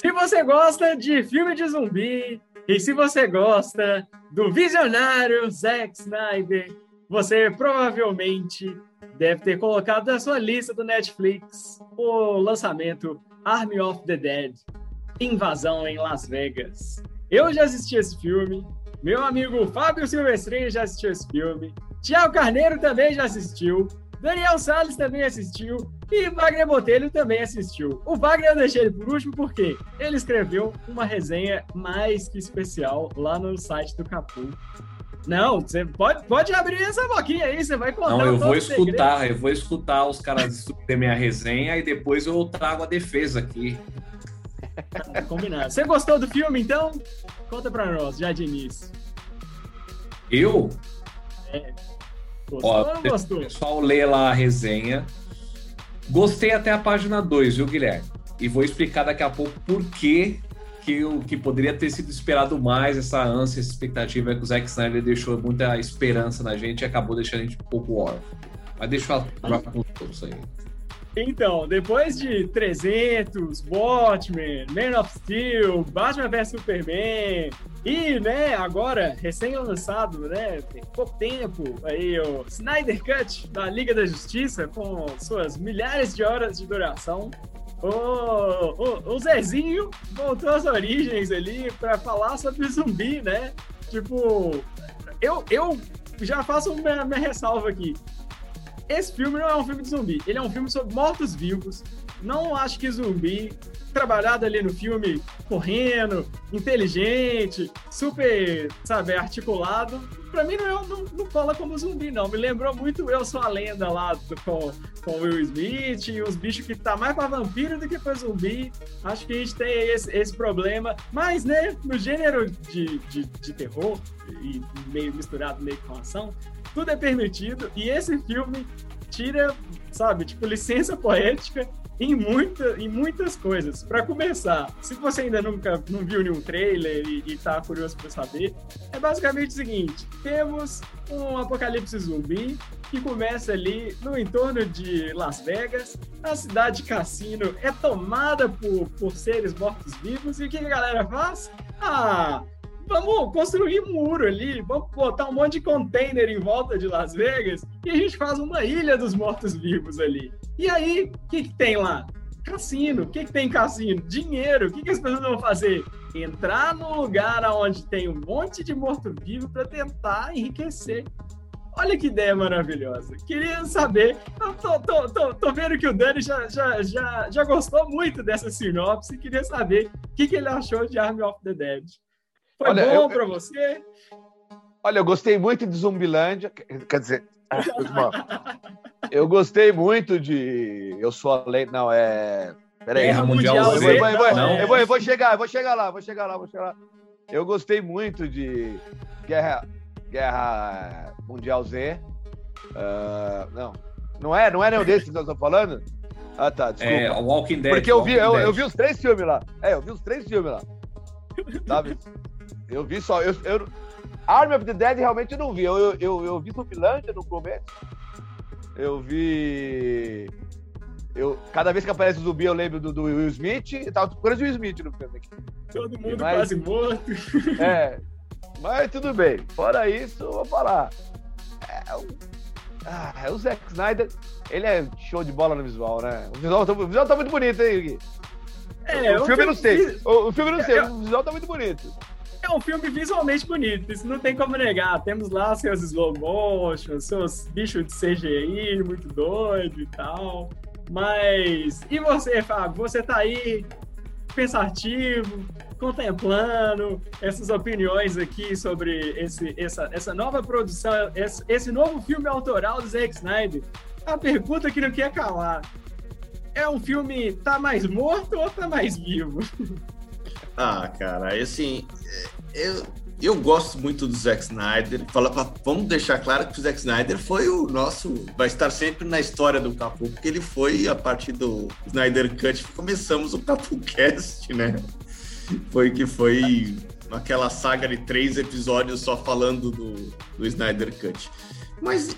Se você gosta de filme de zumbi e se você gosta do visionário Zack Snyder, você provavelmente deve ter colocado na sua lista do Netflix o lançamento Army of the Dead Invasão em Las Vegas. Eu já assisti esse filme, meu amigo Fábio Silvestrini já assistiu esse filme, Tiago Carneiro também já assistiu, Daniel Salles também assistiu e Wagner Botelho também assistiu. O Wagner eu deixei ele por último porque ele escreveu uma resenha mais que especial lá no site do Capu. Não, você pode, pode abrir essa boquinha aí, você vai contar. Não, eu vou escutar, eu vou escutar os caras ter minha resenha e depois eu trago a defesa aqui. Tá combinado. Você gostou do filme, então? Conta pra nós, já de início. Eu? É. Gostou Ó, ou não gostou? O pessoal lê lá a resenha. Gostei até a página 2, viu, Guilherme? E vou explicar daqui a pouco por que que, o, que poderia ter sido esperado mais, essa ânsia, essa expectativa que o Zack Snyder deixou muita esperança na gente e acabou deixando a gente um pouco órfão. Mas deixa eu falar com todos aí. Então, depois de 300, Watchmen, Man of Steel, Batman vs Superman e, né, agora, recém-lançado, né, tem pouco tempo, aí o Snyder Cut da Liga da Justiça com suas milhares de horas de duração, o, o, o Zezinho voltou às origens ali para falar sobre zumbi, né? Tipo, eu, eu já faço uma, uma ressalva aqui esse filme não é um filme de zumbi, ele é um filme sobre mortos-vivos. Não acho que zumbi, trabalhado ali no filme, correndo, inteligente, super, sabe, articulado, pra mim não, é, não, não cola como zumbi, não. Me lembrou muito Eu Sou a Lenda lá com, com Will Smith e os bichos que tá mais pra vampiro do que pra zumbi. Acho que a gente tem esse, esse problema. Mas, né, no gênero de, de, de terror, e meio misturado meio com ação, tudo é permitido. E esse filme tira, sabe, tipo, licença poética em, muita, em muitas coisas. Para começar, se você ainda nunca não viu nenhum trailer e, e tá curioso para saber, é basicamente o seguinte: temos um apocalipse zumbi que começa ali no entorno de Las Vegas. A cidade cassino é tomada por, por seres mortos-vivos. E o que a galera faz? Ah, vamos construir um muro ali, vamos botar um monte de container em volta de Las Vegas e a gente faz uma ilha dos mortos-vivos ali. E aí, o que, que tem lá? Cassino. O que, que tem em cassino? Dinheiro. O que, que as pessoas vão fazer? Entrar num lugar onde tem um monte de morto-vivo para tentar enriquecer. Olha que ideia maravilhosa. Queria saber. Eu tô, tô, tô, tô, vendo que o Dani já, já, já, já gostou muito dessa sinopse. Queria saber o que, que ele achou de Army of the Dead. Foi olha, bom para você? Olha, eu gostei muito de Zumbilândia. Quer dizer, eu gostei muito de. Eu sou a lei. Não, é. Peraí. Guerra Mundial eu, vou, eu, vou, eu, vou, eu vou chegar, eu vou chegar lá, vou chegar lá, vou chegar lá. Eu gostei muito de Guerra, Guerra Mundial Z. Uh, não, não é, não é nenhum desses que nós estamos falando? Ah, tá, desculpa. É, Walking Dead. Porque eu vi, eu, eu, vi os três filmes lá. É, eu vi os três filmes lá. Sabe? Eu vi só. Eu, eu, Army of the Dead realmente eu não vi. Eu, eu, eu, eu vi Zumbilândia no começo. Eu vi. Eu, cada vez que aparece o zumbi, eu lembro do, do Will Smith. Eu tava procurando o Will Smith no filme aqui. Todo mundo mas, quase morto. É. Mas tudo bem. Fora isso, eu vou falar. É, o, ah, é o Zack Snyder, ele é show de bola no visual, né? O visual, tá, o visual tá muito bonito, hein, Gui? É, o, o filme não sei. O, o filme não sei, o visual tá muito bonito é um filme visualmente bonito, isso não tem como negar. Temos lá seus slow motion, seus bichos de CGI muito doido e tal. Mas e você, Fábio? Você tá aí pensativo, contemplando essas opiniões aqui sobre esse, essa, essa nova produção, esse, esse novo filme autoral do Zack Snyder. A pergunta que não quer calar. É um filme tá mais morto ou tá mais vivo? Ah, cara, assim, eu, eu gosto muito do Zack Snyder. Fala pra, vamos deixar claro que o Zack Snyder foi o nosso. Vai estar sempre na história do Capu, porque ele foi a partir do Snyder Cut começamos o CapuCast, né? Foi que foi aquela saga de três episódios só falando do, do Snyder Cut. Mas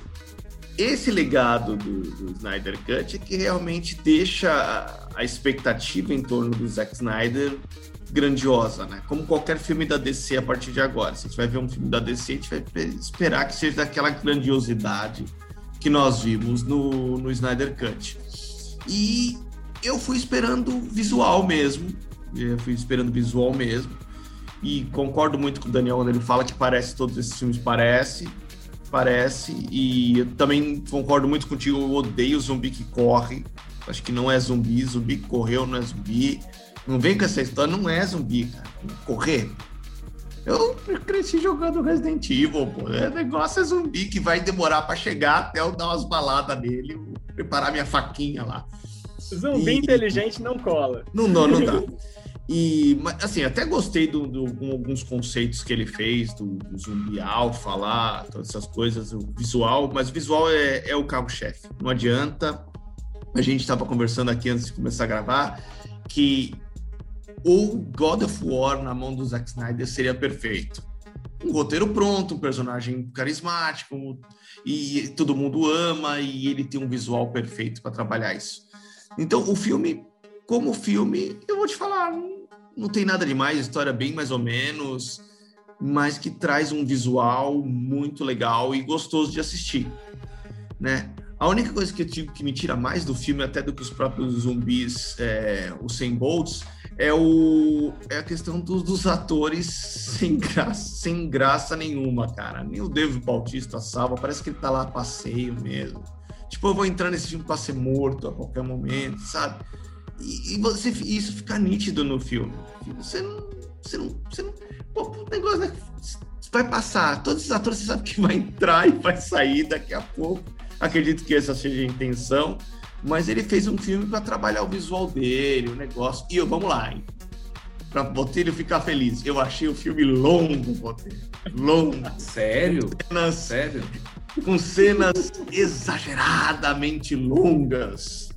esse legado do, do, Snyder Cut é que realmente deixa a, a, expectativa em torno do Zack Snyder grandiosa, né? Como qualquer filme da DC a partir de agora. Se a gente vai ver um filme da DC, a gente vai esperar que seja daquela grandiosidade que nós vimos no, no Snyder Cut. E eu fui esperando visual mesmo. Eu fui esperando visual mesmo. E concordo muito com o Daniel quando ele fala que parece todos esses filmes parece, parece. E eu também concordo muito contigo, eu odeio zumbi que corre. Acho que não é zumbi, zumbi que correu não é zumbi. Não vem com essa história, não é zumbi, cara. Correr. Eu cresci jogando Resident Evil, pô. O negócio é zumbi que vai demorar para chegar até eu dar umas baladas nele, preparar minha faquinha lá. Zumbi e... inteligente não cola. Não, não, não dá. E, assim, até gostei com alguns conceitos que ele fez, do, do zumbi alfa lá, todas essas coisas, o visual, mas o visual é, é o carro-chefe. Não adianta. A gente estava conversando aqui antes de começar a gravar que o God of War na mão do Zack Snyder seria perfeito. Um roteiro pronto, um personagem carismático, e todo mundo ama, e ele tem um visual perfeito para trabalhar isso. Então, o filme, como filme, eu vou te falar, não tem nada demais, história bem mais ou menos, mas que traz um visual muito legal e gostoso de assistir, né? A única coisa que, eu, que me tira mais do filme, até do que os próprios zumbis, é, os 100 bolts, é, o, é a questão dos, dos atores sem graça, sem graça nenhuma, cara. Nem o David Bautista salva, parece que ele tá lá a passeio mesmo. Tipo, eu vou entrar nesse filme pra ser morto a qualquer momento, sabe? E, e você, isso fica nítido no filme. Você não. Você não. Você não pô, o negócio né, vai passar. Todos os atores você sabe que vai entrar e vai sair daqui a pouco. Acredito que essa seja a intenção. Mas ele fez um filme para trabalhar o visual dele, o negócio. E eu, vamos lá, hein? Pra Botelho ficar feliz. Eu achei o filme longo, Botelho. Longo. Sério? Cenas, Sério? Com cenas exageradamente longas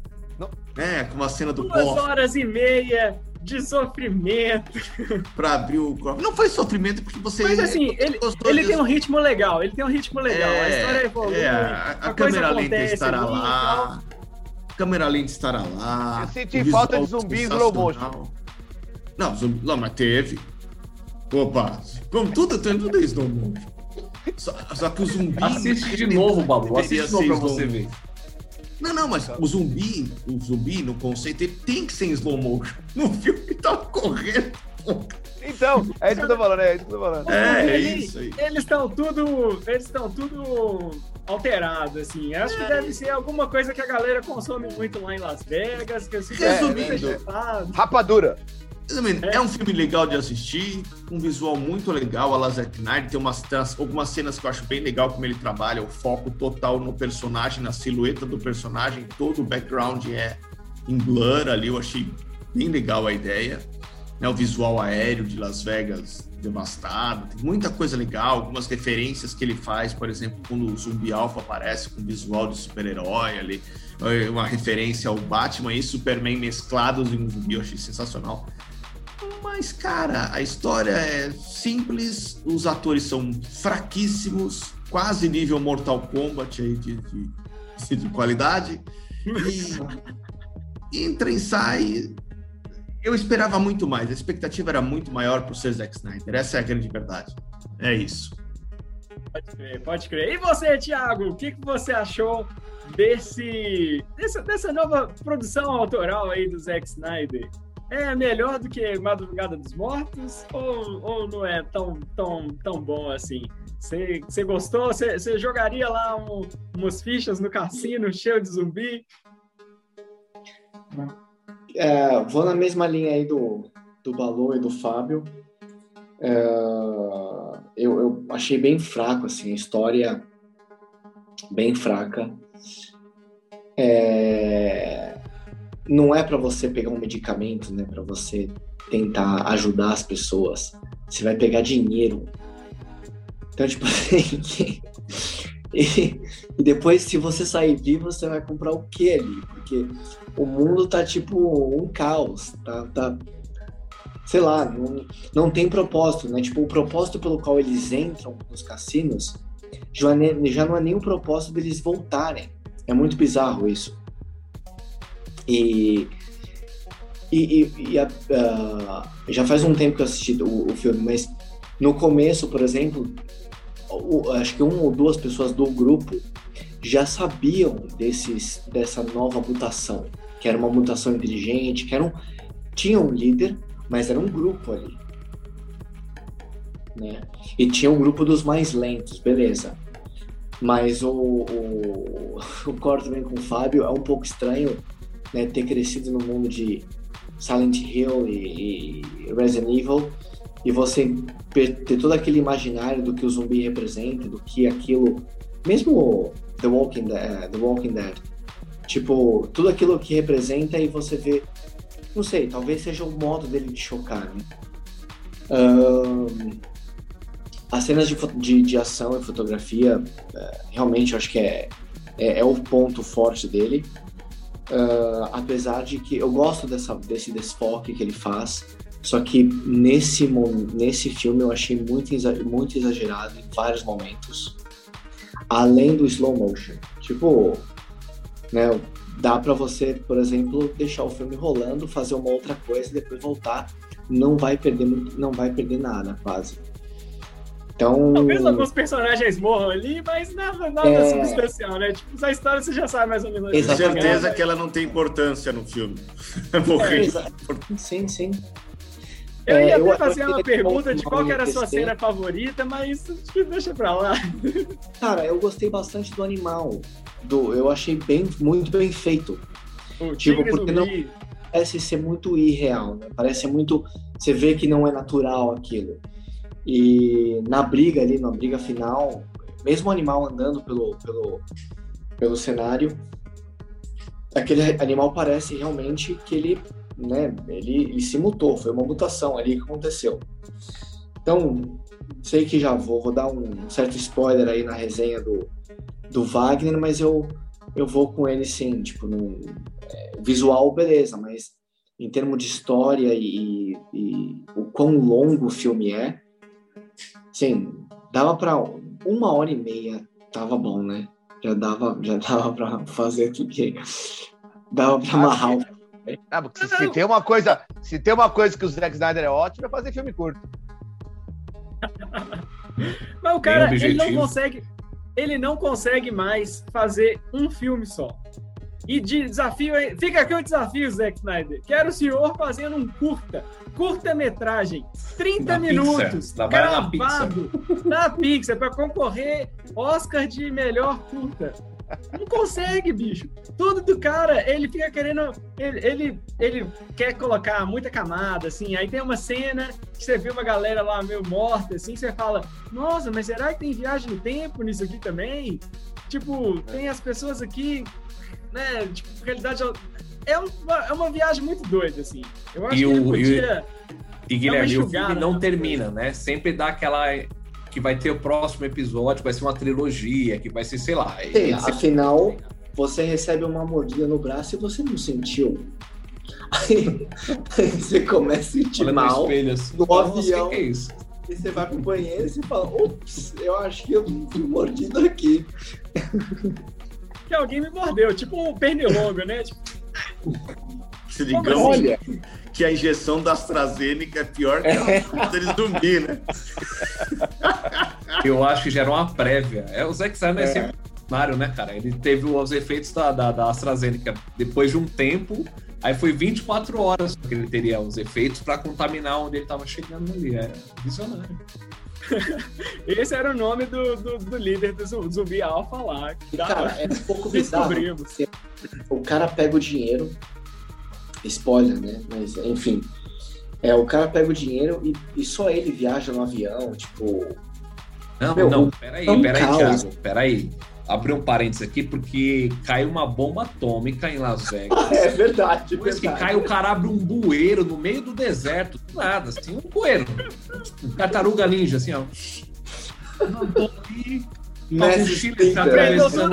né? Com uma cena do Duas horas e meia de sofrimento. pra abrir o corpo. Não foi sofrimento porque você. Mas assim, ele, ele tem um ritmo legal. Ele tem um ritmo legal. É, a história evolui. É, a, a, a câmera lenta estará lá. Câmera lenta estará lá. Eu senti falta de zumbi slow motion. Não, zumbi, não, mas teve. Opa, como tudo, tem tudo em slow motion. Só, só que o zumbi. Assiste de novo, Babu. Assiste de novo pra você ver. Não, não, mas o zumbi, o zumbi no conceito, ele tem que ser em slow motion. No filme que tava correndo. Então, é isso que eu tô falando, é isso que eu tô falando. É, é isso aí. Eles estão tudo. Eles estão tudo alterado, assim. Acho é. que deve ser alguma coisa que a galera consome muito lá em Las Vegas, que assim, é, é, Rapadura. É. é um filme legal de assistir, um visual muito legal. A Lazar Knight tem umas, algumas cenas que eu acho bem legal como ele trabalha, o foco total no personagem, na silhueta do personagem, todo o background é em blur ali, eu achei bem legal a ideia. Né, o visual aéreo de Las Vegas devastado, tem muita coisa legal, algumas referências que ele faz, por exemplo, quando o Zumbi Alpha aparece com visual de super-herói ali, é uma referência ao Batman e Superman mesclados em um zumbi, eu achei sensacional. Mas, cara, a história é simples, os atores são fraquíssimos, quase nível Mortal Kombat aí de, de, de qualidade. E entra e sai. Eu esperava muito mais, a expectativa era muito maior para o ser Zack Snyder. Essa é a grande verdade. É isso. Pode crer, pode crer. E você, Thiago, o que, que você achou desse, dessa, dessa nova produção autoral aí do Zack Snyder? é melhor do que Madrugada dos Mortos ou, ou não é tão, tão, tão bom assim? Você gostou? Você jogaria lá um, umas fichas no cassino cheio de zumbi? É, vou na mesma linha aí do, do Balu e do Fábio. É, eu, eu achei bem fraco, assim, a história bem fraca. É, não é para você pegar um medicamento, né, para você tentar ajudar as pessoas. Você vai pegar dinheiro. Então, tipo assim, e, e, depois, se você sair vivo, você vai comprar o que ali? Porque o mundo tá tipo um caos, tá, tá sei lá, não, não tem propósito, né? Tipo, o propósito pelo qual eles entram nos cassinos já, já não é nem o propósito deles voltarem. É muito bizarro isso. E, e, e- e a- ah, já faz um tempo que eu assisti o, o filme, mas no começo, por exemplo, acho que uma ou duas pessoas do grupo já sabiam desses, dessa nova mutação, que era uma mutação inteligente, que era um, tinha um líder, mas era um grupo ali. Né? E tinha um grupo dos mais lentos, beleza. Mas o, o, o também com o Fábio é um pouco estranho né, ter crescido no mundo de Silent Hill e, e Resident Evil e você ter todo aquele imaginário do que o zumbi representa, do que aquilo, mesmo The Walking Dead, The Walking Dead tipo, tudo aquilo que representa e você vê, não sei, talvez seja o modo dele de chocar, né? Ahn, as cenas de, de, de ação e fotografia, eh, realmente eu acho que é, é, é o ponto forte dele. Ah, apesar de que eu gosto dessa, desse desfoque que ele faz, só que nesse, nesse filme eu achei muito, muito exagerado em vários momentos. Além do slow motion. Tipo, né, dá pra você, por exemplo, deixar o filme rolando, fazer uma outra coisa e depois voltar. Não vai perder, muito- não vai perder nada, quase. Então, Talvez alguns personagens morram ali, mas nada, nada É. substancial, né? Tipo, a história você já sabe mais ou menos. Com Exatamente. certeza que ela não tem importância no filme. Morrer. Exa- sim, sim. Eu É, ia eu- até fazer eu uma queria pergunta de qual era a sua cena favorita, mas deixa pra lá. Cara, eu gostei bastante do animal. Do, eu achei bem, muito bem feito. O Tipo, porque não-. Parece ser muito irreal, né? Parece muito. Você vê que não é natural aquilo. E na briga ali, na briga final, mesmo o animal andando pelo, pelo, pelo cenário, aquele animal parece realmente que ele, né, ele, ele se mutou, foi uma mutação ali que aconteceu. Então, sei que já vou, vou dar um certo spoiler aí na resenha do, do Wagner, mas eu, eu vou com ele sim, tipo, no é, visual, beleza, mas em termos de história e, e o quão longo o filme é, sim, dava pra uma hora e meia, tava bom, né? Já dava, já dava pra fazer tudo que dava pra amarrar o Ah, porque se, se tem uma coisa, se tem uma coisa que o Zack Snyder é ótimo, é fazer filme curto. Mas o cara, Bem ele não consegue. Ele não consegue mais fazer um filme só. E de desafio, fica aqui o desafio, Zack Snyder. Quero o senhor fazendo um curta, curta-metragem, 30 Da minutos, Pixar, na gravado na Pixar, para concorrer Oscar de melhor curta. Não consegue, bicho. Tudo do cara, ele fica querendo. Ele, ele, ele quer colocar muita camada, assim. Aí tem uma cena que você vê uma galera lá meio morta, assim, você fala: Nossa, mas será que tem viagem no tempo nisso aqui também? Tipo, tem as pessoas aqui, né? Tipo, realidade. É uma, é uma viagem muito doida, assim. Eu acho E que ele o- e podia. E Guilherme, o filme não nas termina, né? Sempre dá aquela que vai ter o próximo episódio, que vai ser uma trilogia, que vai ser, sei lá. Sempre- afinal, você recebe uma mordida no braço e você não sentiu. Aí, aí você começa a sentir no mal, espelho assim, no fala, "Nossa, avião." Que, que é isso? e você vai pro banheiro e você fala, ups, eu acho que eu fui mordido aqui. Que alguém me mordeu, tipo um pernilongo, né? Tipo, Se digamos Olha, que a injeção da AstraZeneca é pior que a deles zumbi, né? Eu acho que já era uma prévia. É, o Zack Snyder é, É. sempre visionário, né, cara? Ele teve os efeitos da, da, da AstraZeneca depois de um tempo, aí foi 24 horas que ele teria os efeitos para contaminar onde ele tava chegando ali. É visionário. esse era o nome do, do, do líder do zu- zumbi alfa lá. E, cara, é um pouco bizarro. Porque O cara pega o dinheiro, spoiler, né? Mas, enfim. É, o cara pega o dinheiro e, e só ele viaja no avião, tipo. Não, Meu, não, peraí, é um peraí, caos. Thiago, peraí. Abri um parênteses aqui, porque caiu uma bomba atômica em Las Vegas. É verdade, Depois que cai, o cara abre um bueiro no meio do deserto, do nada, assim, um bueiro. Um tartaruga ninja, assim, ó. Uma bomba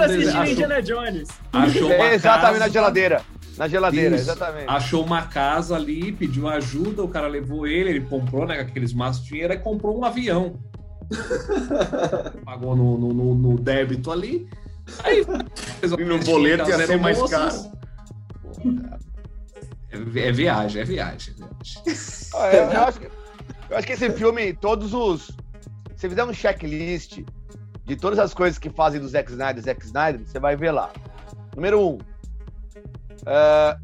ali, deserto. Indiana Jones. Achou uma É, exatamente na geladeira. Na geladeira, Isso. exatamente. Achou uma casa ali, pediu ajuda, o cara levou ele, ele comprou, né, aqueles maços de dinheiro, e comprou um avião. Pagou no, no, no- no débito ali. Aí E no boleto ia ser mais caro. É, é viagem, é viagem. é viagem. Ah, eu, eu acho que, eu acho que esse filme, todos os. Se fizer um checklist de todas as coisas que fazem do Zack Snyder, Zack Snyder, você vai ver lá. Número um. ah,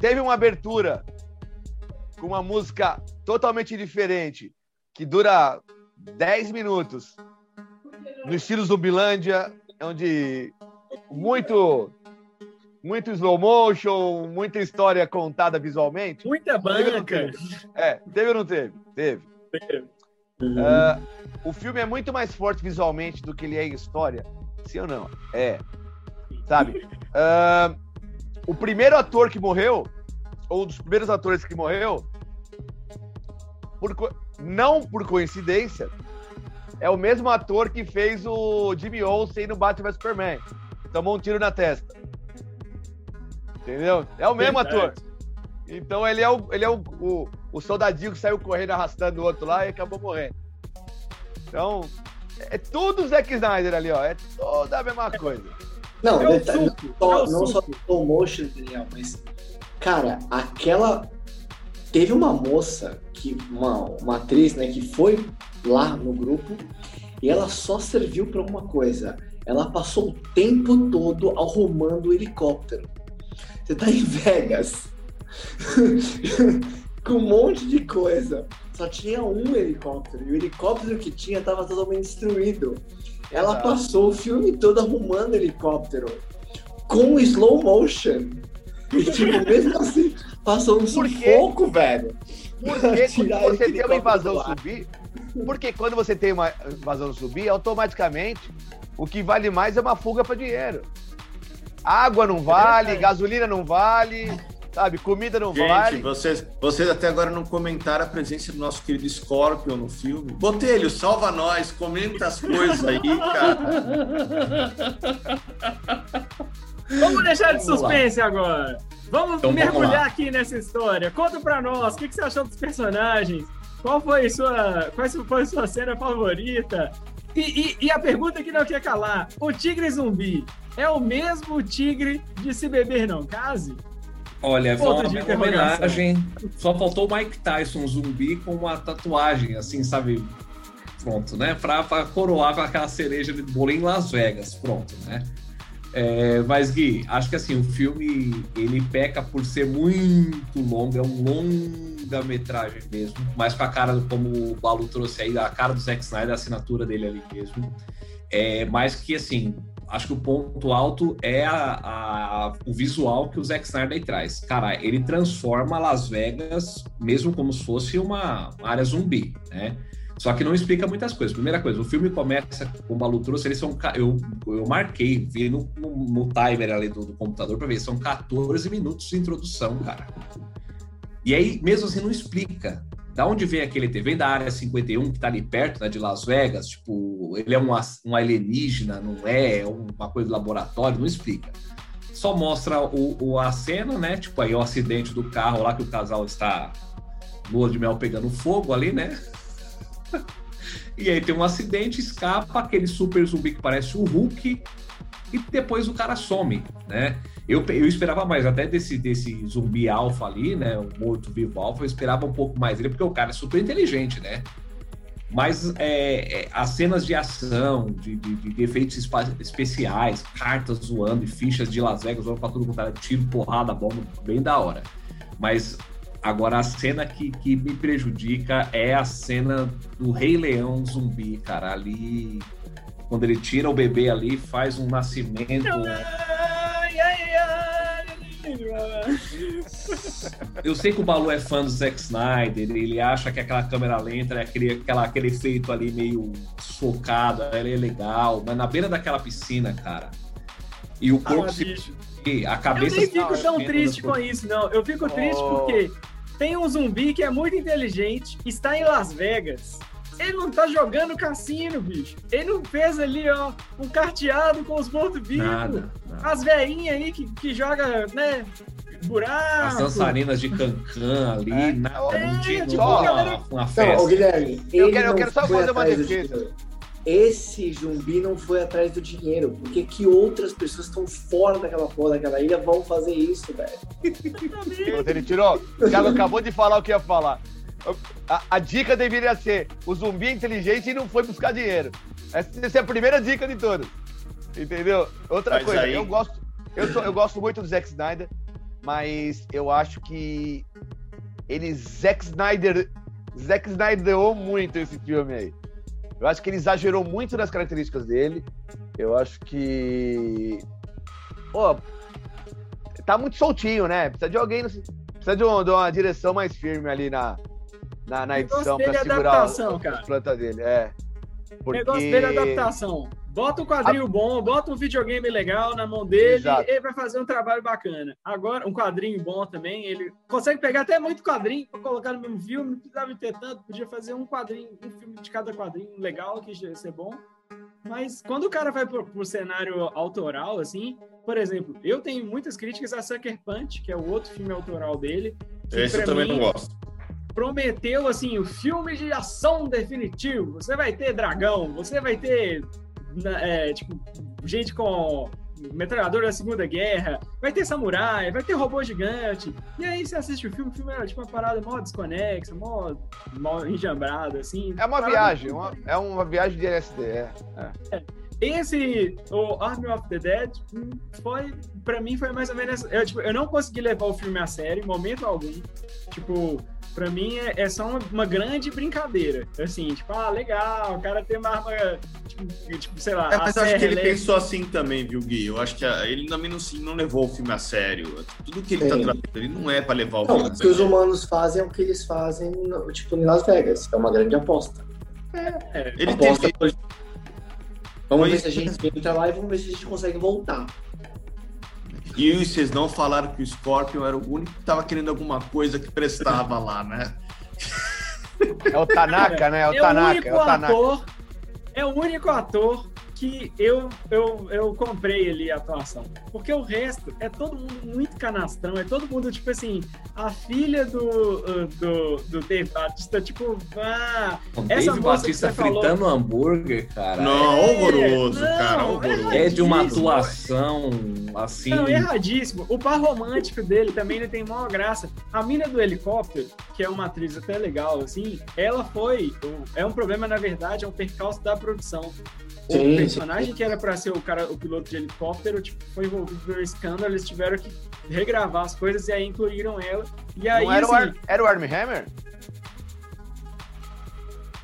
teve uma abertura com uma música totalmente diferente, que dura 10 minutos, no estilo Zumbilândia, onde muito. Muito slow motion, muita história contada visualmente. Muita banca. É, teve ou não teve? Teve. Ah, o filme é muito mais forte visualmente do que ele é em história. Sim ou não? É. Sabe? Ah, o primeiro ator que morreu, ou um dos primeiros atores que morreu, por não por coincidência, é o mesmo ator que fez o Jimmy Olsen no Batman vs Superman. Tomou um tiro na testa. Entendeu? É o mesmo Verdade. ator. Então ele é o, ele é o, o, o soldadinho que saiu correndo arrastando o outro lá e acabou morrendo. Então, é tudo Zack Snyder ali, ó. É toda a mesma coisa. Não, É o detalhe, não, é só, o não só slow motion, Daniel, mas. Cara, aquela. Teve uma moça, que, uma, uma atriz, né, que foi lá no grupo e ela só serviu pra uma coisa. Ela passou o tempo todo arrumando o helicóptero. Você tá em Vegas com um monte de coisa. Só tinha um helicóptero e o helicóptero que tinha estava totalmente destruído. Ela Exato. passou o filme todo arrumando o helicóptero com slow motion. E, tipo, mesmo assim, passou um Por quê? sufoco, velho. Porque quando você tem uma invasão subir, porque quando você tem uma invasão subir, automaticamente o que vale mais é uma fuga para dinheiro. Água não vale, verdade. gasolina não vale, sabe? Comida não Gente, vale. vocês, vocês até agora não comentaram a presença do nosso querido Scorpion no filme. Botelho, salva nós, comenta as coisas aí, cara. Vamos deixar de Vamos lá. suspense agora. Vamos Então, vamos mergulhar lá. aqui nessa história. Conta pra nós, o que, que você achou dos personagens? Qual foi sua, qual foi sua cena favorita? E, e- e a pergunta que não quer calar: o tigre zumbi é o mesmo tigre de se beber não case? Olha, foi uma homenagem. Só faltou o Mike Tyson zumbi com uma tatuagem, assim, sabe? Pronto, né? Pra, pra coroar com aquela cereja de bolo em Las Vegas. Pronto, né? É, mas, Gui, acho que assim, o filme ele peca por ser muito longo, é um longa-metragem mesmo, mas com a cara, do- como o Balu trouxe aí, a cara do Zack Snyder, a assinatura dele ali mesmo. É, mas que assim, acho que o ponto alto é a- a- o visual que o Zack Snyder traz. Cara, ele transforma Las Vegas mesmo como se fosse uma área zumbi, né? Só que não explica muitas coisas. Primeira coisa, o filme começa, o Balu trouxe, eles são. Eu, eu marquei, vi no, no, no timer ali do, do computador pra ver, são 14 minutos de introdução, cara. E aí, mesmo assim, não explica. Da onde vem aquele ET? Vem da área 51, que tá ali perto, né, de Las Vegas. Tipo, ele é um, um alienígena, não é? É uma coisa de laboratório, não explica. Só mostra o, o- a cena, né? Tipo, aí o acidente do carro lá que o casal está lua de mel pegando fogo ali, né? E aí tem um acidente, escapa aquele super zumbi que parece o Hulk e depois o cara some, né? Eu, eu esperava mais até desse, desse zumbi alfa ali, né? O morto-vivo alfa, eu esperava um pouco mais dele, porque o cara é super inteligente, né? Mas é, é, as cenas de ação, de, de- de efeitos especiais, cartas zoando e fichas de Las Vegas zoando pra tudo quanto era tiro, porrada, bomba, bem da hora. Mas agora a cena que, que me prejudica é a cena do Rei Leão zumbi, cara. Ali, quando ele tira o bebê ali, faz um nascimento. Ai, ai, ai. Eu sei que o Balu é fã do Zack Snyder, ele acha que aquela câmera lenta é aquele, aquela, aquele efeito ali meio socado, ele é legal, mas na beira daquela piscina, cara. E o corpo Ah, se. bicho. A Eu cabeça nem se fico tão triste com isso, não. Eu fico triste Oh. porque tem um zumbi que é muito inteligente, está em Las Vegas. Ele não tá jogando cassino, bicho. Ele não fez ali, ó, um carteado com os mortos-vivos. Nada. nada. As veinhas aí que, que joga, né? buraco. As dançarinas de cancan ali, É. nada, É, não tipo, rolou galera- uma, uma festa. ô Guilherme, Eu quero- eu quero só fazer uma defesa. Esse zumbi não foi atrás do dinheiro. Porque que outras pessoas estão fora daquela porra daquela ilha vão fazer isso, velho? Ele tirou, o Thiago acabou de falar o que ia falar. A, a dica deveria ser: o zumbi é inteligente e não foi buscar dinheiro. Essa, essa é a primeira dica de todas. Entendeu? Outra Mas coisa, aí- eu gosto, eu, sou- eu gosto muito do Zack Snyder, mas eu acho que ele Zack Snyder, Zack Snyderou muito esse filme aí. Eu acho que ele exagerou muito nas características dele. Eu acho que pô, tá muito soltinho, né? Precisa de alguém, precisa de, um- de uma direção mais firme ali na, na, na edição pra é segurar cara. as plantas dele. É. O Porque... negócio dele é adaptação. Bota um quadrinho bom, bota um videogame legal na mão dele, Exato. ele vai fazer um trabalho bacana. Agora, um quadrinho bom também, ele consegue pegar até muito quadrinho para colocar no mesmo filme, não precisava ter tanto, podia fazer um quadrinho, um filme de cada quadrinho legal, que ia ser bom. Mas quando o cara vai pro, pro cenário autoral, assim, por exemplo, eu tenho muitas críticas a Sucker Punch, que é o outro filme autoral dele. que Esse eu também mim, não gosto. prometeu assim o filme de ação definitivo. Você vai ter dragão, você vai ter é, tipo gente com metralhadora da Segunda Guerra, vai ter samurai, vai ter robô gigante. E aí você assiste o filme, o filme é tipo uma parada mó desconexa, mó, mó enjambrada assim. É uma viagem, uma- é uma viagem de LSD. É. Esse, o Army of the Dead, hum, foi, pra mim, foi mais ou menos. Eu, tipo, eu não consegui levar o filme a sério em momento algum. Tipo, pra mim é, é só uma, uma grande brincadeira. Assim, tipo, ah, legal, o cara tem uma arma, tipo, tipo, sei lá. É, a mas acho que ele pensou assim também, viu, Gui? Eu acho que a- ele também não, se- não levou o filme a sério. Tudo que ele tá trazendo, ele não é pra levar o Não, filme a o que os humanos fazem é o que eles fazem, no- tipo, em Las Vegas. É uma grande aposta. É, Ele aposta teve, Vamos ver se a gente entra lá e vamos ver se a gente consegue voltar. E vocês não falaram que o Scorpion era o único que tava querendo alguma coisa que prestava lá, né? É o Tanaka, né? É o é o Tanaka. único É o Tanaka. ator. É o único ator que eu, eu, eu comprei ali a atuação. Porque o resto é todo mundo muito canastrão, é todo mundo, tipo assim, a filha do, do, do Dave Batista, tipo, ah, O essa Dave Batista falou- fritando hambúrguer, cara. Não, É, horroroso, não, cara, horroroso. É de uma atuação assim. Não, erradíssimo. O par romântico dele também ele tem maior graça. A mina do helicóptero, que é uma atriz até legal, assim, ela foi. É um problema, na verdade, é um percalço da produção. O Sim, personagem que era pra ser o cara, o piloto de helicóptero, tipo, foi envolvido no escândalo, eles tiveram que regravar as coisas e aí incluíram ela. E aí, Não era, o assim, Ar... era o Armie Hammer?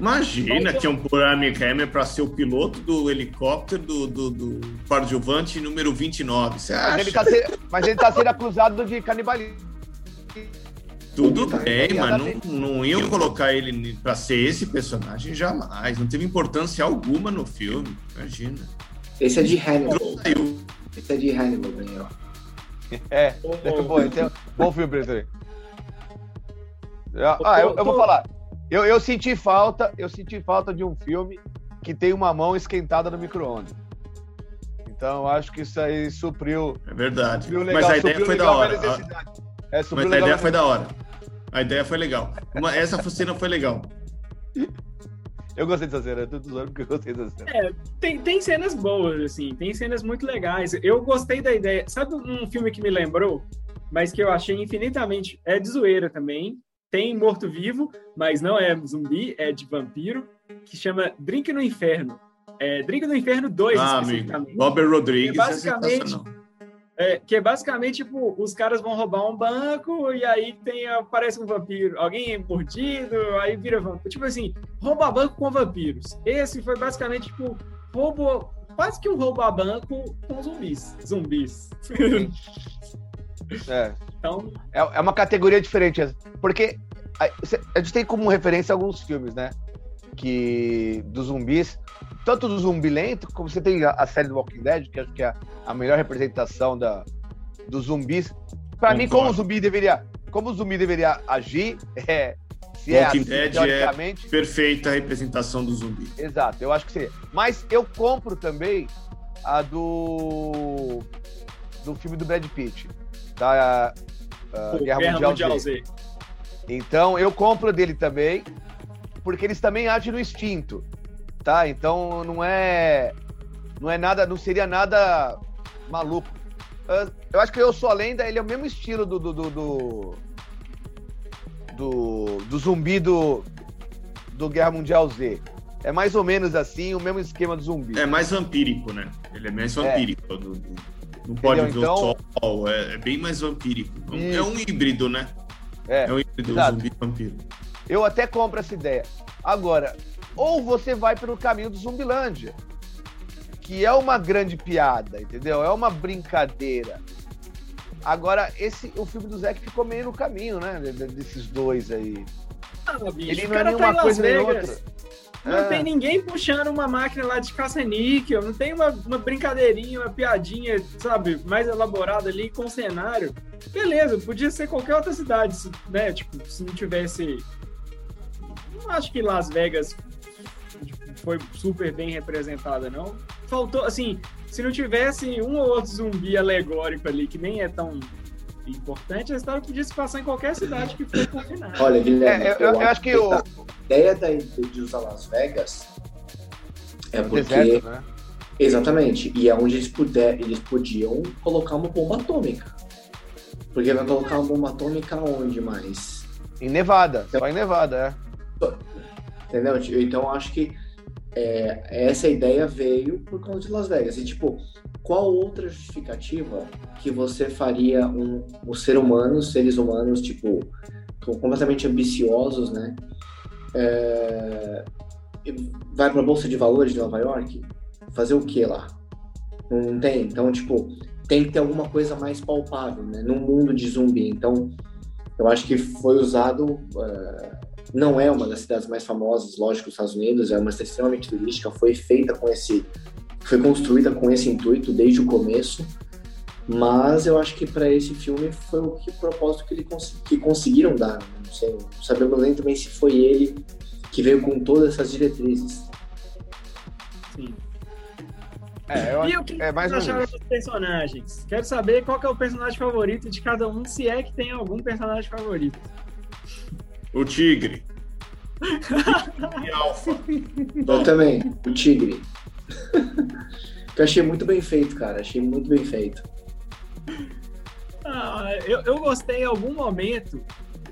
Imagina que é um por Armie Hammer pra ser o piloto do helicóptero do, do, do coadjuvante número 29. Você Mas acha? ele, mas ele tá sendo acusado de canibalismo. Tudo Tá, bem, mas não, não iam colocar ele pra ser esse personagem jamais. Não teve importância alguma no filme. Imagina. Esse é de Hannibal. Saiu. Esse é de Hannibal, Daniel. É, o- bom, esse é um bom filme aí. Ah, eu, eu vou falar. Eu, eu senti falta, eu senti falta de um filme que tem uma mão esquentada no micro-ondas. Então eu acho que isso aí supriu, É verdade. supriu legal, Mas a ideia supriu foi da hora. É, supriu Mas a ideia foi da hora. A ideia foi legal. Uma- essa cena foi legal. Eu gostei dessa cena, eu tô zoando porque eu gostei dessa cena. tem, tem cenas boas, assim, tem cenas muito legais. Eu gostei da ideia. Sabe um filme que me lembrou, mas que eu achei infinitamente. É de zoeira também. Tem morto-vivo, mas não é zumbi, é de vampiro, que chama Drink no Inferno. É, Drink no Inferno 2, Ah, amigo. especificamente. Robert Rodrigues É é basicamente- sensacional. É, que é basicamente, tipo, os caras vão roubar um banco e aí tem, aparece um vampiro. Alguém é mordido, aí vira vampiro. Tipo assim, rouba banco com vampiros. Esse foi basicamente, tipo, roubo... Quase que um roubo a banco com zumbis. Zumbis. É, Então, é, é uma categoria diferente. Porque a, a gente tem como referência alguns filmes, né? Que dos zumbis, tanto do zumbi lento, como você tem a, a série do Walking Dead, que acho que é a melhor representação da, dos zumbis. Pra mim, como o zumbi deveria, como o zumbi deveria agir, é, se é Walking assim, Dead é- teoricamente, Perfeita representação do zumbi. Exato, eu acho que seria. Mas eu compro também a do. do filme do Brad Pitt. Da Pô, Guerra, Mundial, Z. Então eu compro dele também, porque eles também agem no instinto, tá? Então não é, não é nada, não seria nada maluco. Uh, eu acho que eu sou a lenda, ele é o mesmo estilo do do, do, do, do, do zumbi do, do Guerra Mundial Z. É mais ou menos assim, o mesmo esquema do zumbi. É mais vampírico, né? Ele é mais vampírico. É. Do, do, não pode Entendeu? ver então... o sol, é, é, bem mais vampírico. Isso. É um híbrido, né? É, é um híbrido exato. zumbi vampiro. Eu até compro essa ideia. Agora, ou você vai pelo caminho do Zumbilândia, que é uma grande piada, entendeu? É uma brincadeira. Agora, esse, o filme do Zé que ficou meio no caminho, né? Desses dois aí. Ah, bicho, Ele não é nenhuma tá coisa nem outra. Não é. tem ninguém puxando uma máquina lá de caça-níquel, não tem uma, uma brincadeirinha, uma piadinha, sabe, mais elaborada ali com cenário. Beleza, podia ser qualquer outra cidade, né? Tipo, se não tivesse. Não acho que Las Vegas foi super bem representada, não. Faltou, assim, se não tivesse um ou outro zumbi alegórico ali, que nem é tão importante, a história podia se passar em qualquer cidade que foi confinada. Olha, Guilherme, é, eu, eu, eu, acho que o... a ideia da, de usar Las Vegas é porque... Deserto, né? Exatamente, e é onde eles, puder, eles podiam colocar uma bomba atômica. Porque vai colocar uma bomba atômica onde mais? Em Nevada, então, só em Nevada, é. Entendeu? Então acho que é, essa ideia veio por conta de Las Vegas. E, tipo, qual outra justificativa que você faria um, um ser humano, seres humanos, tipo, completamente ambiciosos, né? É, vai para a Bolsa de Valores de Nova York? Fazer o que lá? Não tem? Então, tipo, tem que ter alguma coisa mais palpável, né? Num mundo de zumbi. Então, eu acho que foi usado. Uh, não é uma das cidades mais famosas, lógico, dos Estados Unidos, é uma cidade extremamente turística, foi feita com esse, foi construída com esse intuito desde o começo, mas eu acho que para esse filme foi o que o propósito que, ele cons que conseguiram dar. Né? Não sei, não sabemos nem também se foi ele que veio com todas essas diretrizes. Sim. É, eu, e o que é mais vocês acharam dos personagens? Quero saber qual é o personagem favorito de cada um, se é que tem algum personagem favorito. O tigre. e alfa. Eu também, o tigre. que eu achei muito bem feito, cara. Achei muito bem feito. Ah, eu, eu gostei em algum momento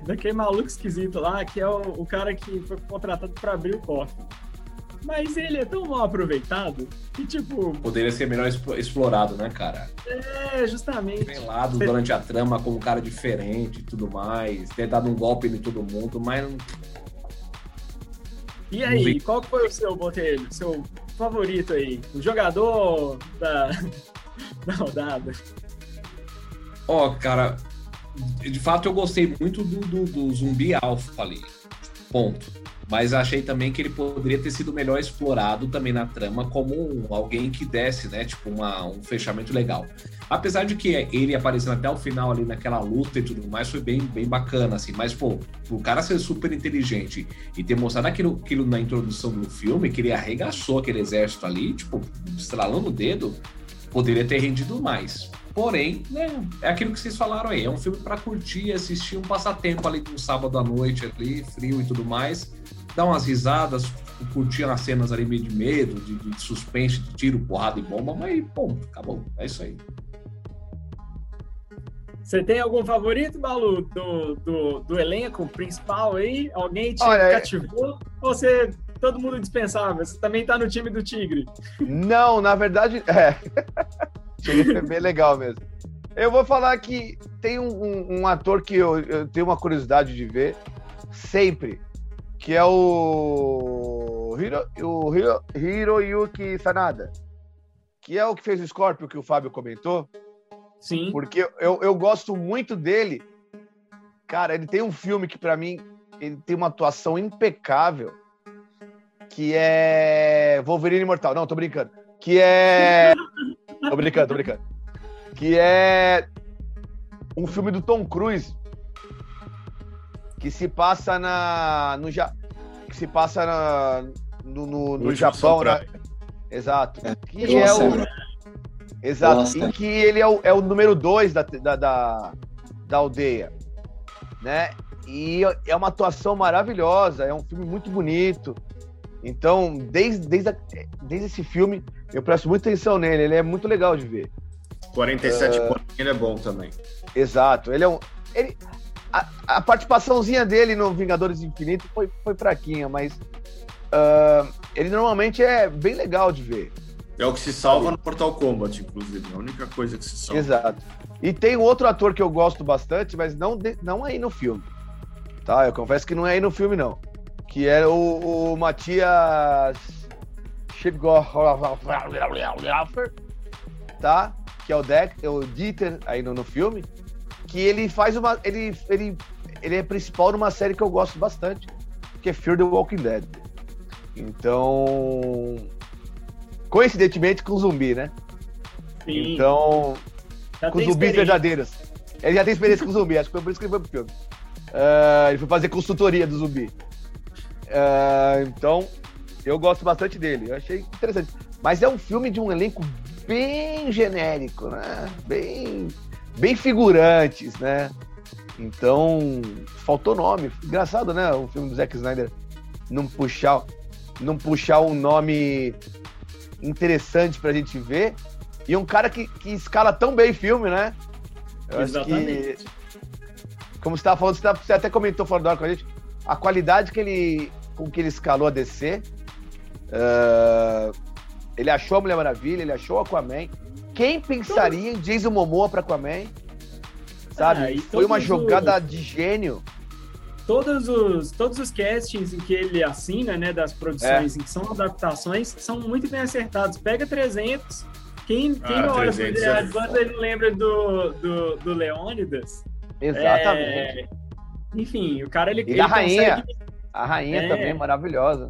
daquele maluco esquisito lá, que é o, o cara que foi contratado para abrir o cofre. Mas ele é tão mal aproveitado que, tipo. Poderia ser melhor explorado, né, cara? É, justamente. Revelado Você... durante a trama como um cara diferente e tudo mais. Ter dado um golpe em todo mundo, mas. E aí, qual foi o seu, Botelho? Seu favorito aí? O jogador da, da rodada? Ó, oh, cara, de fato eu gostei muito do, do, do zumbi alfa ali. Ponto mas achei também que ele poderia ter sido melhor explorado também na trama como alguém que desse, né, tipo uma, um fechamento legal. Apesar de que ele aparecendo até o final ali naquela luta e tudo mais foi bem, bem bacana, assim, mas pô, o cara ser super inteligente e ter mostrado aquilo, aquilo na introdução do filme, que ele arregaçou aquele exército ali, tipo, estralando o dedo, poderia ter rendido mais. Porém, né, é aquilo que vocês falaram aí, é um filme para curtir, assistir um passatempo ali um sábado à noite ali, frio e tudo mais dar umas risadas, curtir as cenas ali meio de medo, de, de suspense, de tiro, porrada e bomba, mas, bom, acabou. É isso aí. Você tem algum favorito, Balu, do, do, do elenco principal aí? Alguém te Olha, cativou? Ou você, todo mundo dispensável? Você também tá no time do Tigre? Não, na verdade, é. É bem legal mesmo. Eu vou falar que tem um, um, um ator que eu, eu tenho uma curiosidade de ver sempre que é o, Hiro, o Hiro, Hiroyuki Sanada, que é o que fez o Scorpio, que o Fábio comentou. Sim. Porque eu, eu gosto muito dele. Cara, ele tem um filme que, para mim, ele tem uma atuação impecável, que é Wolverine Imortal. Não, tô brincando. Que é... tô brincando, tô brincando. Que é um filme do Tom Cruise, que se passa na no que se passa na, no, no, no Japão, né? Exato. É. Que é o exato. Nossa. Em que ele é o, é o número dois da, da, da, da aldeia, né? E é uma atuação maravilhosa, é um filme muito bonito. Então, desde, desde, a, desde esse filme, eu presto muita atenção nele, ele é muito legal de ver. 47 uh, ele é bom também. Exato, ele é um. Ele, a, a participaçãozinha dele no Vingadores Infinito foi, foi fraquinha, mas uh, ele normalmente é bem legal de ver. É o que se salva no Mortal Kombat, inclusive. É a única coisa que se salva. Exato. E tem outro ator que eu gosto bastante, mas não, de, não aí no filme. Tá? Eu confesso que não é aí no filme, não. Que é o, o Matias tá? Que é o Deck, é o Dieter aí no, no filme. Que ele faz uma. Ele, ele, ele é principal numa série que eu gosto bastante, que é Fear the Walking Dead. Então coincidentemente com zumbi, né? Sim. Então, já com zumbis verdadeiros. Ele já tem experiência com zumbi, acho que foi por isso que ele foi pro filme. Uh, ele foi fazer consultoria do zumbi. Uh, então, eu gosto bastante dele. Eu achei interessante. Mas é um filme de um elenco bem genérico, né? Bem, bem figurantes, né? Então, faltou nome. Engraçado, né? O filme do Zack Snyder não puxar, não puxar um nome interessante pra gente ver. E um cara que, que escala tão bem filme, né? Eu Exatamente. Que, como você estava falando, você até comentou fora da hora com a gente, a qualidade que ele, com que ele escalou a DC. Uh, ele achou a Mulher Maravilha, ele achou Aquaman. Quem pensaria em Jason Momoa para Aquaman? Sabe? Ah, Foi uma jogada de gênio todos os, todos os castings em que ele assina, né, das produções é. em que são adaptações, são muito bem acertados. Pega 300, quem, quem ah, olha para ele lembra do, do, do Leônidas. Exatamente. É, enfim, o cara ele. E ele a rainha. Consegue... A rainha é, também, maravilhosa.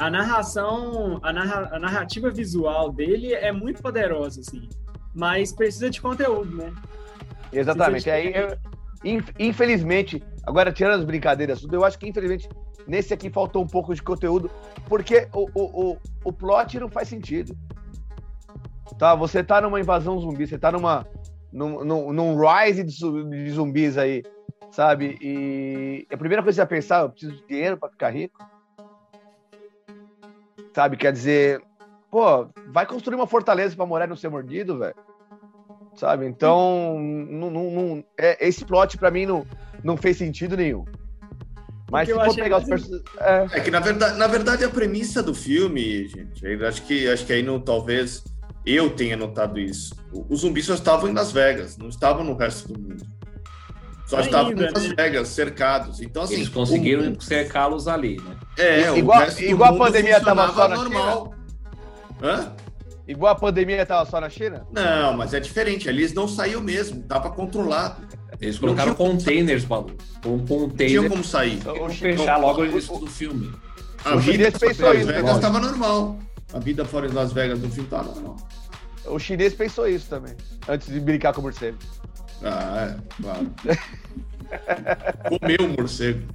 A narração, a, narra, a narrativa visual dele é muito poderosa, assim. Mas precisa de conteúdo, né? Exatamente. De... Aí, eu, infelizmente, Agora, tirando as brincadeiras eu acho que, infelizmente, nesse aqui faltou um pouco de conteúdo, porque o, o, o, o plot não faz sentido. Tá? Você tá numa invasão zumbi, você tá numa, num, num, num rise de zumbis aí, sabe? E a primeira coisa que você vai pensar, eu preciso de dinheiro para ficar rico. Sabe? Quer dizer, pô, vai construir uma fortaleza para morar e não ser mordido, velho. Sabe? Então, não, não, não é, esse plot para mim não não fez sentido nenhum. Mas se for pegar os personagens. É... é... que na verdade, na verdade a premissa do filme, gente, eu acho que acho que aí não, talvez eu tenha notado isso. Os zumbis só estavam em Las Vegas, não estavam no resto do mundo. Só estavam em Las? Vegas, cercados. Então, assim. Eles conseguiram o... cercá-los ali, né? É, igual, igual a pandemia estava só na normal. China. Hã? Igual a pandemia estava só na China? Não, mas é diferente. Ali eles não saiu mesmo, estava controlado. Eles colocaram containers, Balu. Um container. Tinha como sair. Então, fechar logo o início do filme. A o vida fora de Las Vegas estava normal. A vida fora de Las Vegas do filme estava normal. O chinês pensou isso também, antes de brincar com o morcego. Ah, é, claro. Comeu o morcego.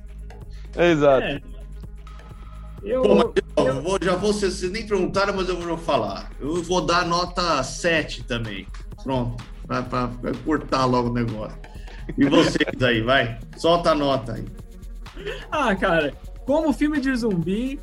Exato. É. Eu, Pô, mas, eu, vou, já vou, vocês nem perguntaram, mas eu vou falar. Eu vou dar nota 7 também. Pronto, para cortar logo o negócio. E vocês aí, vai? Solta a nota aí. Ah, cara, como filme de zumbi,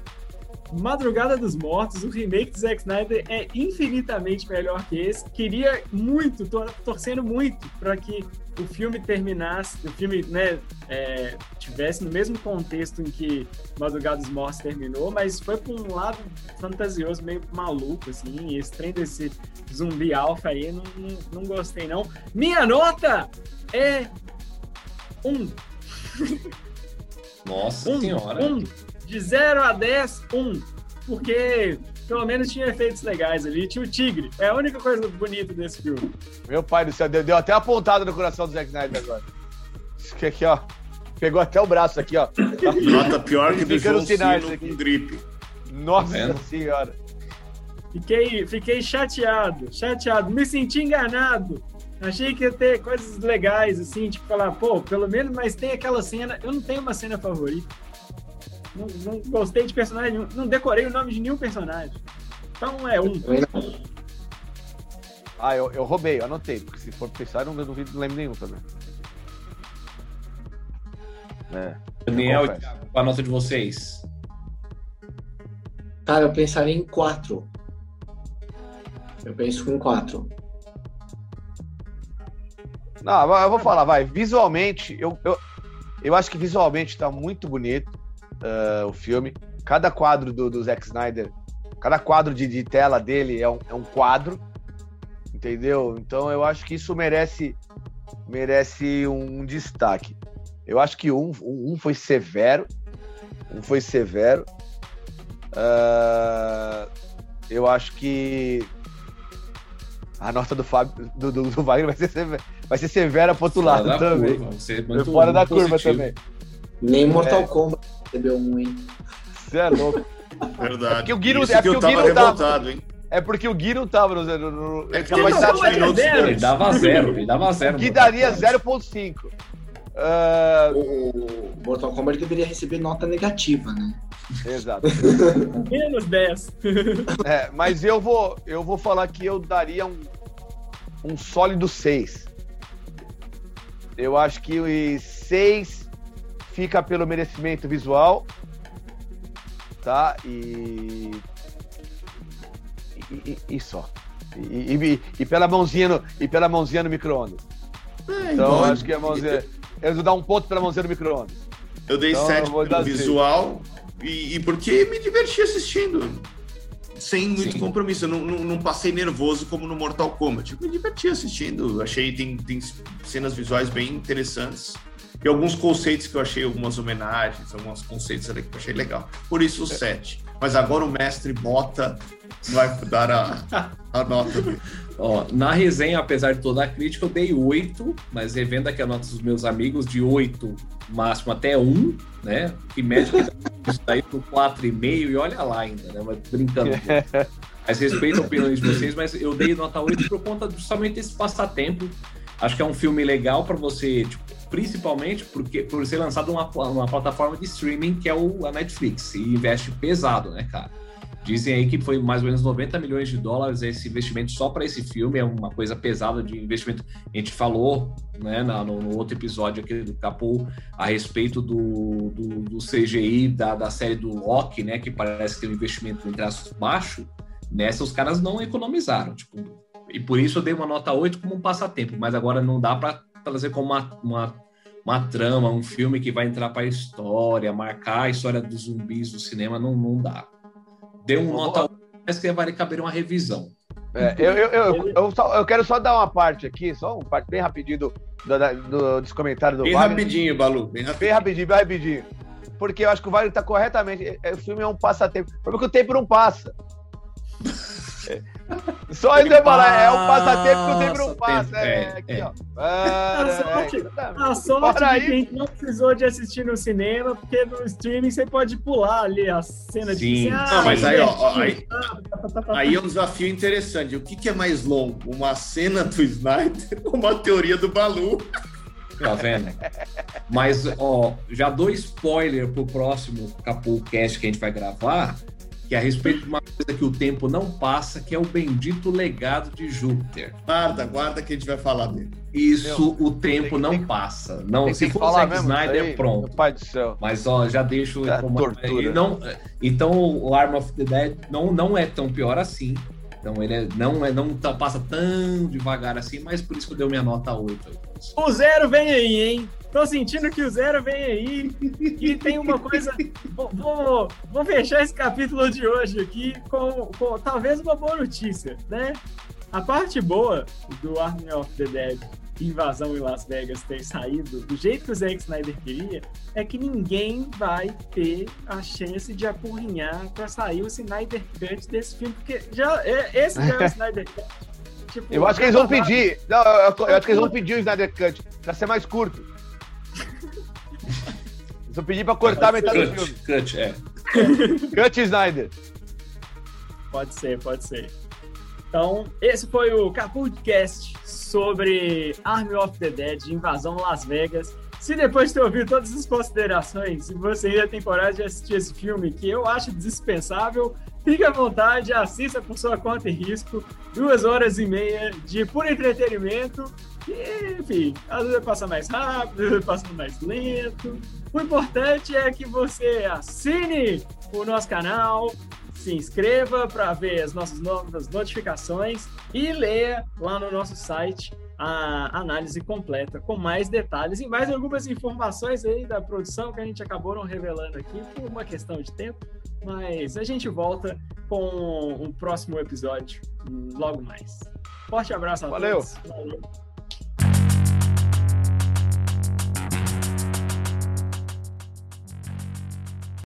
Madrugada dos Mortos, o remake de Zack Snyder é infinitamente melhor que esse. Queria muito, tô torcendo muito para que o filme terminasse, o filme né, é, tivesse no mesmo contexto em que Madrugada dos Mortos terminou, mas foi por um lado fantasioso, meio maluco, assim. Esse trem desse zumbi alfa aí, não, não, não gostei, não. Minha nota é um. Nossa um, senhora. Um. De 0 a 10, 1. Um. Porque pelo menos tinha efeitos legais ali. Tinha o tigre. É a única coisa bonita desse filme. Meu pai do céu, deu, deu até uma pontada no coração do Zack Snyder agora. Isso aqui, ó. Pegou até o braço aqui, ó. Nota pior que do João sinais aqui. com gripe. Nossa tá senhora. Fiquei, fiquei chateado, chateado. Me senti enganado. Achei que ia ter coisas legais, assim, tipo, falar, pô, pelo menos, mas tem aquela cena. Eu não tenho uma cena favorita. Não, não gostei de personagem nenhum. Não decorei o nome de nenhum personagem. Então é um. Ah, eu, eu roubei, eu anotei, porque se for pensar, eu não, não lembro nenhum também. É, Daniel, a nota de vocês? Cara, eu pensaria em quatro. Eu penso em quatro. Não, eu vou falar, vai. Visualmente, eu, eu, eu acho que visualmente tá muito bonito ah, o filme. Cada quadro do, do Zack Snyder, cada quadro de, de tela dele é um, é um quadro, entendeu? Então eu acho que isso merece, merece um destaque. Eu acho que um, um, um foi severo, um foi severo. Ah, eu acho que a nota do Fábio, do, do, do Wagner vai ser, severa, vai ser severa pro outro lado também. curva, você é fora da curva positivo. também. Nem Mortal É. Kombat recebeu um, hein? Você é louco. Verdade. porque o Gui não- Isso é que eu porque o tava não tava- revoltado, hein? É porque o Gui não tava no. no, no É ele que é que é minutos zero? Ele dava zero, ele dava zero. no daria Mortal 0,5. Ah, O, o Mortal Kombat deveria receber nota negativa, né? exato. Menos 10. É, mas eu vou, eu vou falar que eu daria um, um sólido 6. Eu acho que o 6 fica pelo merecimento visual. Tá? E. E, e- e só. E, e- e pela mãozinha no, e pela mãozinha no micro-ondas. É, Então, igual- acho que a mãozinha. Eu vou dar um ponto pela mãozinha no micro-ondas. Eu dei Então, 7 eu vou pelo visual e, e porque me diverti assistindo. Sem muito Sim. compromisso. Eu não, não, não passei nervoso como no Mortal Kombat. Eu me diverti assistindo. Achei tem, tem cenas visuais bem interessantes. E alguns conceitos que eu achei, algumas homenagens, alguns conceitos ali que eu achei legal. Por isso o 7. Mas agora o mestre bota vai dar a, a nota. Ó, na resenha, apesar de toda a crítica, eu dei 8, mas revendo aqui a nota dos meus amigos, de 8, máximo até 1, né? Que médico isso daí pro 4,5 e olha lá ainda, né? Mas brincando. Mas respeito a opinião de vocês, mas eu dei nota 8 por conta justamente desse passatempo. Acho que é um filme legal para você, tipo, principalmente porque por ser lançado numa, numa plataforma de streaming que é o, a Netflix, e investe pesado, né, cara? Dizem aí que foi mais ou menos 90 milhões de dólares esse investimento só para esse filme, é uma coisa pesada de investimento. A gente falou né, na- no, no outro episódio aqui do Capô a respeito do, do, do CGI da, da série do Loki, né, que parece ter um investimento em traços baixo. Nessa os caras não economizaram. Tipo, e por isso eu dei uma nota 8 como um passatempo, mas agora não dá para trazer como uma, uma, uma trama, um filme que vai entrar para a história, marcar a história dos zumbis do cinema, não, não dá. Deu um nota lá. 8, mas que vai caber uma revisão. É, eu, eu, eu, eu, só- eu quero só dar uma parte aqui, só uma parte bem rapidinho do, do, do, desse comentário do Bem Wagner. rapidinho, Balu. Bem rapidinho. Bem rapidinho, bem rapidinho. Porque eu acho que o Wagner tá corretamente. é- é- O filme é um passatempo. O problema é que o tempo não passa. É. Só eu falar, é um passatempo que o tempo não passa. É, é, aqui, é. ó. Para, A sorte- exatamente. A sorte de quem não precisou de assistir no cinema, porque no streaming você pode pular ali a cena Sim. de Não, mas aí, ó, ó, aí- aí... Aí é um desafio interessante. O que, que é mais longo? Uma cena do Snyder ou uma teoria do Balu? Tá vendo? Mas, ó, já dou spoiler pro próximo Capulcast que a gente vai gravar, que é a respeito de uma coisa que o tempo não passa, que é o bendito legado de Júpiter. Guarda, guarda que a gente vai falar dele. Isso o tempo tem- não tem- passa. Não, Tem se for falar Zack mesmo. Snyder, aí, pronto. Meu pai do céu. Mas ó, já deixo Tá, como- tortura. não, então o Arm of the Dead não, não é tão pior assim. Então ele é- não é não tá- passa tão devagar assim, mas por isso que eu dei minha nota 8. aí. O zero vem aí, hein? Tô sentindo que o zero vem aí. E tem uma coisa. Vou, vou, vou fechar esse capítulo de hoje aqui com, com talvez uma boa notícia, né? A parte boa do Army of the Dead Invasão em Las Vegas ter saído do jeito que o Zack Snyder queria é que ninguém vai ter a chance de apurrinhar pra sair o Snyder Cut desse filme, porque já, é- esse já é o Snyder Cut. Tipo, Eu acho que eles vão pedir. Não, eu, eu acho que eles vão pedir o Snyder Cut pra ser mais curto. Vão pedir pra cortar metade do filme. Cut, cut, é. Cut Snyder. Pode ser, pode ser. Então, esse foi o Capulcast sobre Army of the Dead, Invasão Las Vegas. Se depois de ter ouvido todas as considerações, se você ainda tem coragem de assistir esse filme, que eu acho dispensável, fique à vontade, assista por sua conta e risco. Duas horas e meia de puro entretenimento. E, enfim, às vezes passa mais rápido, às vezes passa mais lento. O importante é que você assine o nosso canal, se inscreva para ver as nossas novas notificações e leia lá no nosso site a análise completa, com mais detalhes e mais algumas informações aí da produção que a gente acabou não revelando aqui por uma questão de tempo. Mas a gente volta com um próximo episódio logo mais. Forte abraço a Valeu. todos. Valeu.